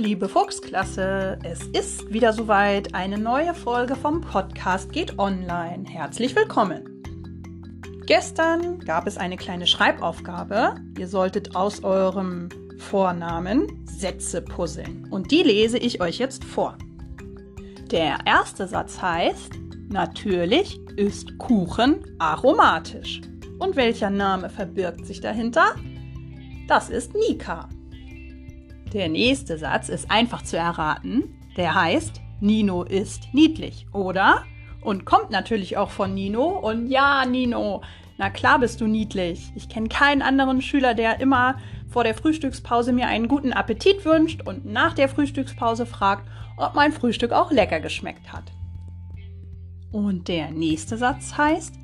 liebe Fuchsklasse. Es ist wieder soweit. Eine neue Folge vom Podcast geht online. Herzlich willkommen. Gestern gab es eine kleine Schreibaufgabe. Ihr solltet aus eurem Vornamen Sätze puzzeln. Und die lese ich euch jetzt vor. Der erste Satz heißt, natürlich ist Kuchen aromatisch. Und welcher Name verbirgt sich dahinter? Das ist Nika. Der nächste Satz ist einfach zu erraten. Der heißt, Nino ist niedlich, oder? Und kommt natürlich auch von Nino. Und ja, Nino, na klar bist du niedlich. Ich kenne keinen anderen Schüler, der immer vor der Frühstückspause mir einen guten Appetit wünscht und nach der Frühstückspause fragt, ob mein Frühstück auch lecker geschmeckt hat. Und der nächste Satz heißt,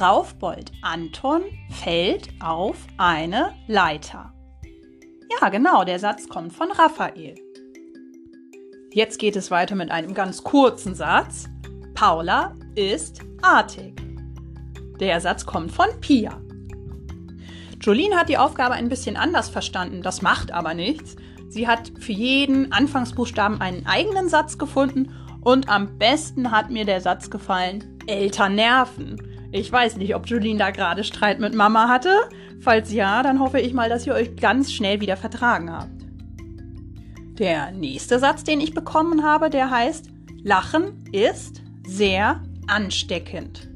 Raufbold Anton fällt auf eine Leiter. Ja, genau, der Satz kommt von Raphael. Jetzt geht es weiter mit einem ganz kurzen Satz. Paula ist artig. Der Satz kommt von Pia. Jolene hat die Aufgabe ein bisschen anders verstanden, das macht aber nichts. Sie hat für jeden Anfangsbuchstaben einen eigenen Satz gefunden und am besten hat mir der Satz gefallen, Eltern nerven. Ich weiß nicht, ob Jolene da gerade Streit mit Mama hatte, Falls ja, dann hoffe ich mal, dass ihr euch ganz schnell wieder vertragen habt. Der nächste Satz, den ich bekommen habe, der heißt, Lachen ist sehr ansteckend.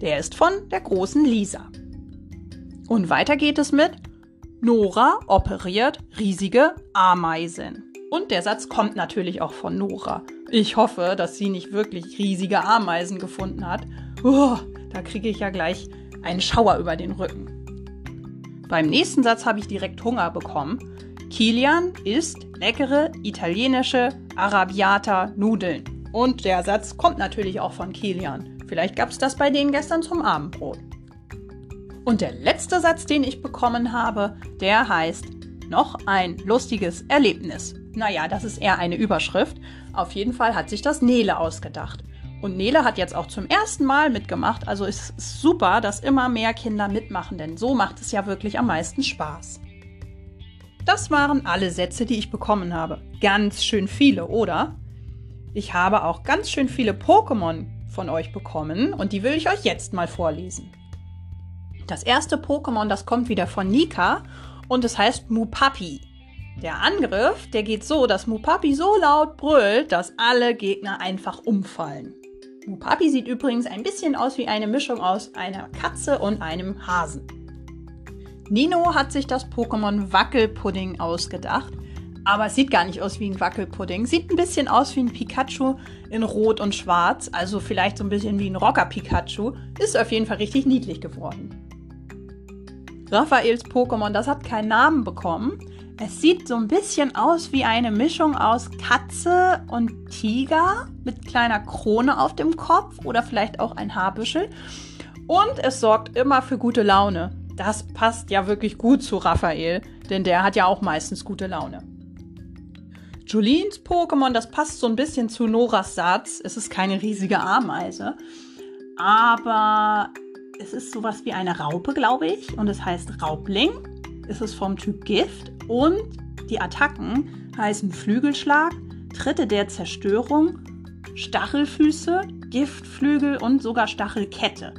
Der ist von der großen Lisa. Und weiter geht es mit, Nora operiert riesige Ameisen. Und der Satz kommt natürlich auch von Nora. Ich hoffe, dass sie nicht wirklich riesige Ameisen gefunden hat. Oh, da kriege ich ja gleich einen Schauer über den Rücken. Beim nächsten Satz habe ich direkt Hunger bekommen. Kilian isst leckere italienische Arabiata Nudeln. Und der Satz kommt natürlich auch von Kilian. Vielleicht gab es das bei denen gestern zum Abendbrot. Und der letzte Satz, den ich bekommen habe, der heißt noch ein lustiges Erlebnis. Naja, das ist eher eine Überschrift. Auf jeden Fall hat sich das Nele ausgedacht. Und Nele hat jetzt auch zum ersten Mal mitgemacht. Also ist super, dass immer mehr Kinder mitmachen, denn so macht es ja wirklich am meisten Spaß. Das waren alle Sätze, die ich bekommen habe. Ganz schön viele, oder? Ich habe auch ganz schön viele Pokémon von euch bekommen und die will ich euch jetzt mal vorlesen. Das erste Pokémon, das kommt wieder von Nika und es heißt Mupapi. Der Angriff, der geht so, dass Mupapi so laut brüllt, dass alle Gegner einfach umfallen. Mupapi sieht übrigens ein bisschen aus wie eine Mischung aus einer Katze und einem Hasen. Nino hat sich das Pokémon Wackelpudding ausgedacht, aber es sieht gar nicht aus wie ein Wackelpudding. Sieht ein bisschen aus wie ein Pikachu in Rot und Schwarz, also vielleicht so ein bisschen wie ein Rocker Pikachu. Ist auf jeden Fall richtig niedlich geworden. Raphaels Pokémon, das hat keinen Namen bekommen. Es sieht so ein bisschen aus wie eine Mischung aus Katze und Tiger mit kleiner Krone auf dem Kopf oder vielleicht auch ein Haarbüschel. Und es sorgt immer für gute Laune. Das passt ja wirklich gut zu Raphael, denn der hat ja auch meistens gute Laune. Julines Pokémon, das passt so ein bisschen zu Noras Satz. Es ist keine riesige Ameise, aber es ist sowas wie eine Raupe, glaube ich, und es heißt Raubling. Es ist vom Typ Gift und die Attacken heißen Flügelschlag, Tritte der Zerstörung, Stachelfüße, Giftflügel und sogar Stachelkette.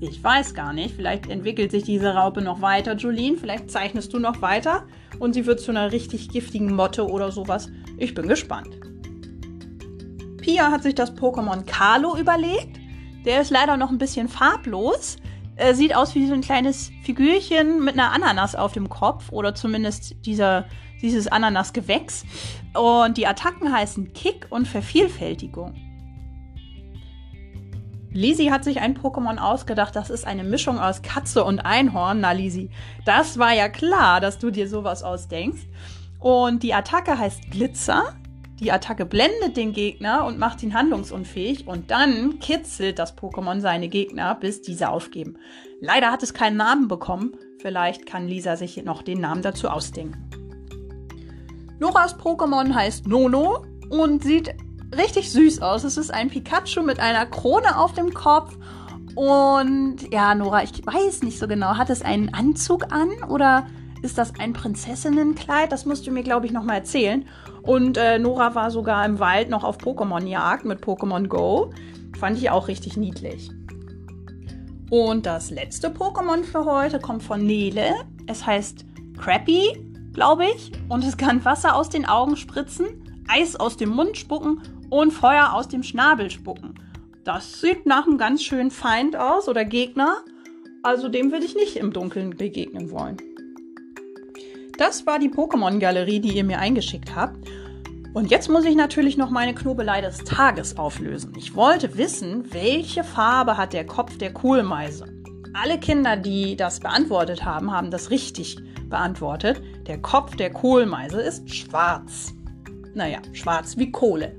Ich weiß gar nicht, vielleicht entwickelt sich diese Raupe noch weiter, Jolene. Vielleicht zeichnest du noch weiter und sie wird zu einer richtig giftigen Motte oder sowas. Ich bin gespannt. Pia hat sich das Pokémon Carlo überlegt. Der ist leider noch ein bisschen farblos. Äh, sieht aus wie so ein kleines Figürchen mit einer Ananas auf dem Kopf oder zumindest dieser, dieses Ananasgewächs. Und die Attacken heißen Kick und Vervielfältigung. Lisi hat sich ein Pokémon ausgedacht, das ist eine Mischung aus Katze und Einhorn. Na, Lisi, das war ja klar, dass du dir sowas ausdenkst. Und die Attacke heißt Glitzer. Die Attacke blendet den Gegner und macht ihn handlungsunfähig und dann kitzelt das Pokémon seine Gegner, bis diese aufgeben. Leider hat es keinen Namen bekommen. Vielleicht kann Lisa sich noch den Namen dazu ausdenken. Noras Pokémon heißt Nono und sieht richtig süß aus. Es ist ein Pikachu mit einer Krone auf dem Kopf. Und ja, Nora, ich weiß nicht so genau. Hat es einen Anzug an oder ist das ein Prinzessinnenkleid? Das musst du mir, glaube ich, nochmal erzählen. Und äh, Nora war sogar im Wald noch auf Pokémon-Jagd mit Pokémon Go. Fand ich auch richtig niedlich. Und das letzte Pokémon für heute kommt von Nele. Es heißt Crappy, glaube ich. Und es kann Wasser aus den Augen spritzen, Eis aus dem Mund spucken und Feuer aus dem Schnabel spucken. Das sieht nach einem ganz schönen Feind aus oder Gegner. Also dem will ich nicht im Dunkeln begegnen wollen. Das war die Pokémon-Galerie, die ihr mir eingeschickt habt. Und jetzt muss ich natürlich noch meine Knobelei des Tages auflösen. Ich wollte wissen, welche Farbe hat der Kopf der Kohlmeise? Alle Kinder, die das beantwortet haben, haben das richtig beantwortet. Der Kopf der Kohlmeise ist schwarz. Naja, schwarz wie Kohle.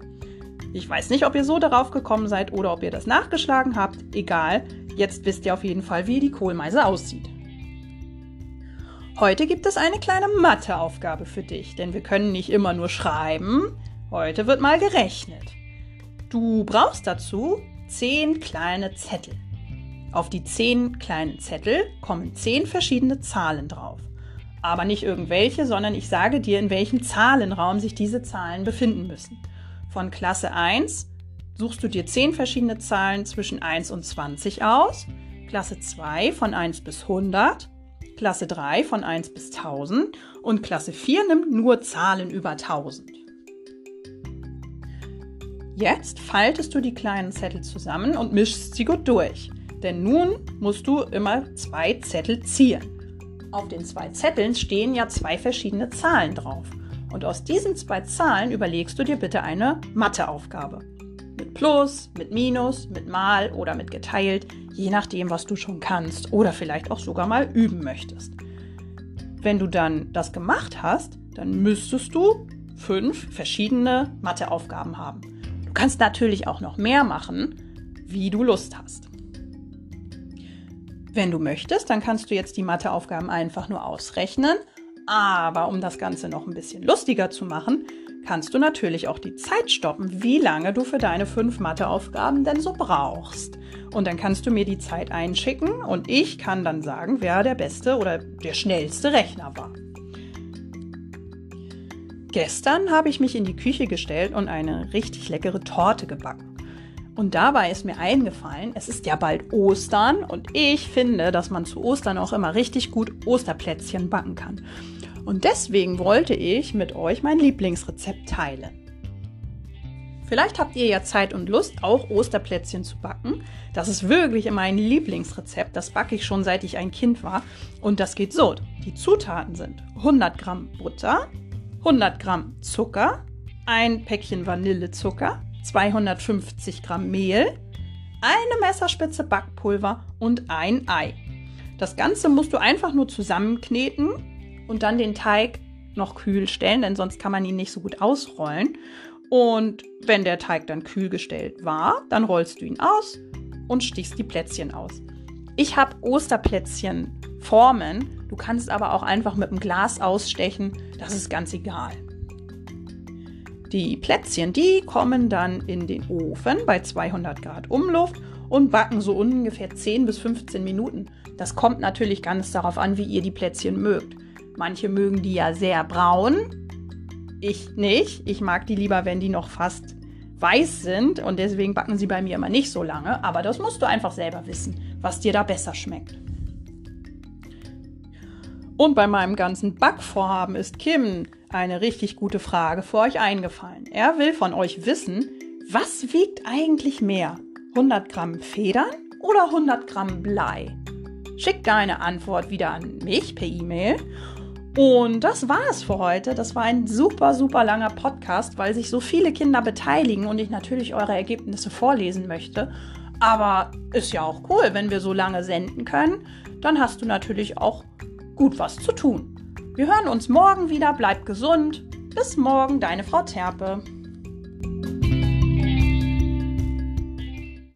Ich weiß nicht, ob ihr so darauf gekommen seid oder ob ihr das nachgeschlagen habt. Egal, jetzt wisst ihr auf jeden Fall, wie die Kohlmeise aussieht. Heute gibt es eine kleine Matheaufgabe für dich, denn wir können nicht immer nur schreiben. Heute wird mal gerechnet. Du brauchst dazu zehn kleine Zettel. Auf die zehn kleinen Zettel kommen zehn verschiedene Zahlen drauf. Aber nicht irgendwelche, sondern ich sage dir, in welchem Zahlenraum sich diese Zahlen befinden müssen. Von Klasse 1 suchst du dir zehn verschiedene Zahlen zwischen 1 und 20 aus. Klasse 2 von 1 bis 100 Klasse 3 von 1 bis 1000 und Klasse 4 nimmt nur Zahlen über 1000. Jetzt faltest du die kleinen Zettel zusammen und mischst sie gut durch, denn nun musst du immer zwei Zettel ziehen. Auf den zwei Zetteln stehen ja zwei verschiedene Zahlen drauf. Und aus diesen zwei Zahlen überlegst du dir bitte eine Matheaufgabe. Mit Plus, mit Minus, mit Mal oder mit geteilt, je nachdem, was du schon kannst oder vielleicht auch sogar mal üben möchtest. Wenn du dann das gemacht hast, dann müsstest du fünf verschiedene Matheaufgaben haben. Du kannst natürlich auch noch mehr machen, wie du Lust hast. Wenn du möchtest, dann kannst du jetzt die Matheaufgaben einfach nur ausrechnen. Aber um das Ganze noch ein bisschen lustiger zu machen, kannst du natürlich auch die Zeit stoppen, wie lange du für deine fünf Matheaufgaben denn so brauchst. Und dann kannst du mir die Zeit einschicken und ich kann dann sagen, wer der beste oder der schnellste Rechner war. Gestern habe ich mich in die Küche gestellt und eine richtig leckere Torte gebacken. Und dabei ist mir eingefallen, es ist ja bald Ostern und ich finde, dass man zu Ostern auch immer richtig gut Osterplätzchen backen kann. Und deswegen wollte ich mit euch mein Lieblingsrezept teilen. Vielleicht habt ihr ja Zeit und Lust, auch Osterplätzchen zu backen. Das ist wirklich mein Lieblingsrezept. Das backe ich schon seit ich ein Kind war. Und das geht so. Die Zutaten sind 100 Gramm Butter, 100 Gramm Zucker, ein Päckchen Vanillezucker, 250 Gramm Mehl, eine Messerspitze Backpulver und ein Ei. Das Ganze musst du einfach nur zusammenkneten und dann den Teig noch kühl stellen, denn sonst kann man ihn nicht so gut ausrollen. Und wenn der Teig dann kühl gestellt war, dann rollst du ihn aus und stichst die Plätzchen aus. Ich habe Osterplätzchen Formen. Du kannst aber auch einfach mit dem Glas ausstechen. Das ist ganz egal. Die Plätzchen, die kommen dann in den Ofen bei 200 Grad Umluft und backen so ungefähr 10 bis 15 Minuten. Das kommt natürlich ganz darauf an, wie ihr die Plätzchen mögt. Manche mögen die ja sehr braun. Ich nicht. Ich mag die lieber, wenn die noch fast weiß sind und deswegen backen sie bei mir immer nicht so lange. Aber das musst du einfach selber wissen, was dir da besser schmeckt. Und bei meinem ganzen Backvorhaben ist Kim eine richtig gute Frage für euch eingefallen. Er will von euch wissen, was wiegt eigentlich mehr? 100 Gramm Federn oder 100 Gramm Blei? Schick deine Antwort wieder an mich per E-Mail und das war es für heute. Das war ein super, super langer Podcast, weil sich so viele Kinder beteiligen und ich natürlich eure Ergebnisse vorlesen möchte. Aber ist ja auch cool, wenn wir so lange senden können. Dann hast du natürlich auch gut was zu tun. Wir hören uns morgen wieder. Bleib gesund. Bis morgen, deine Frau Terpe.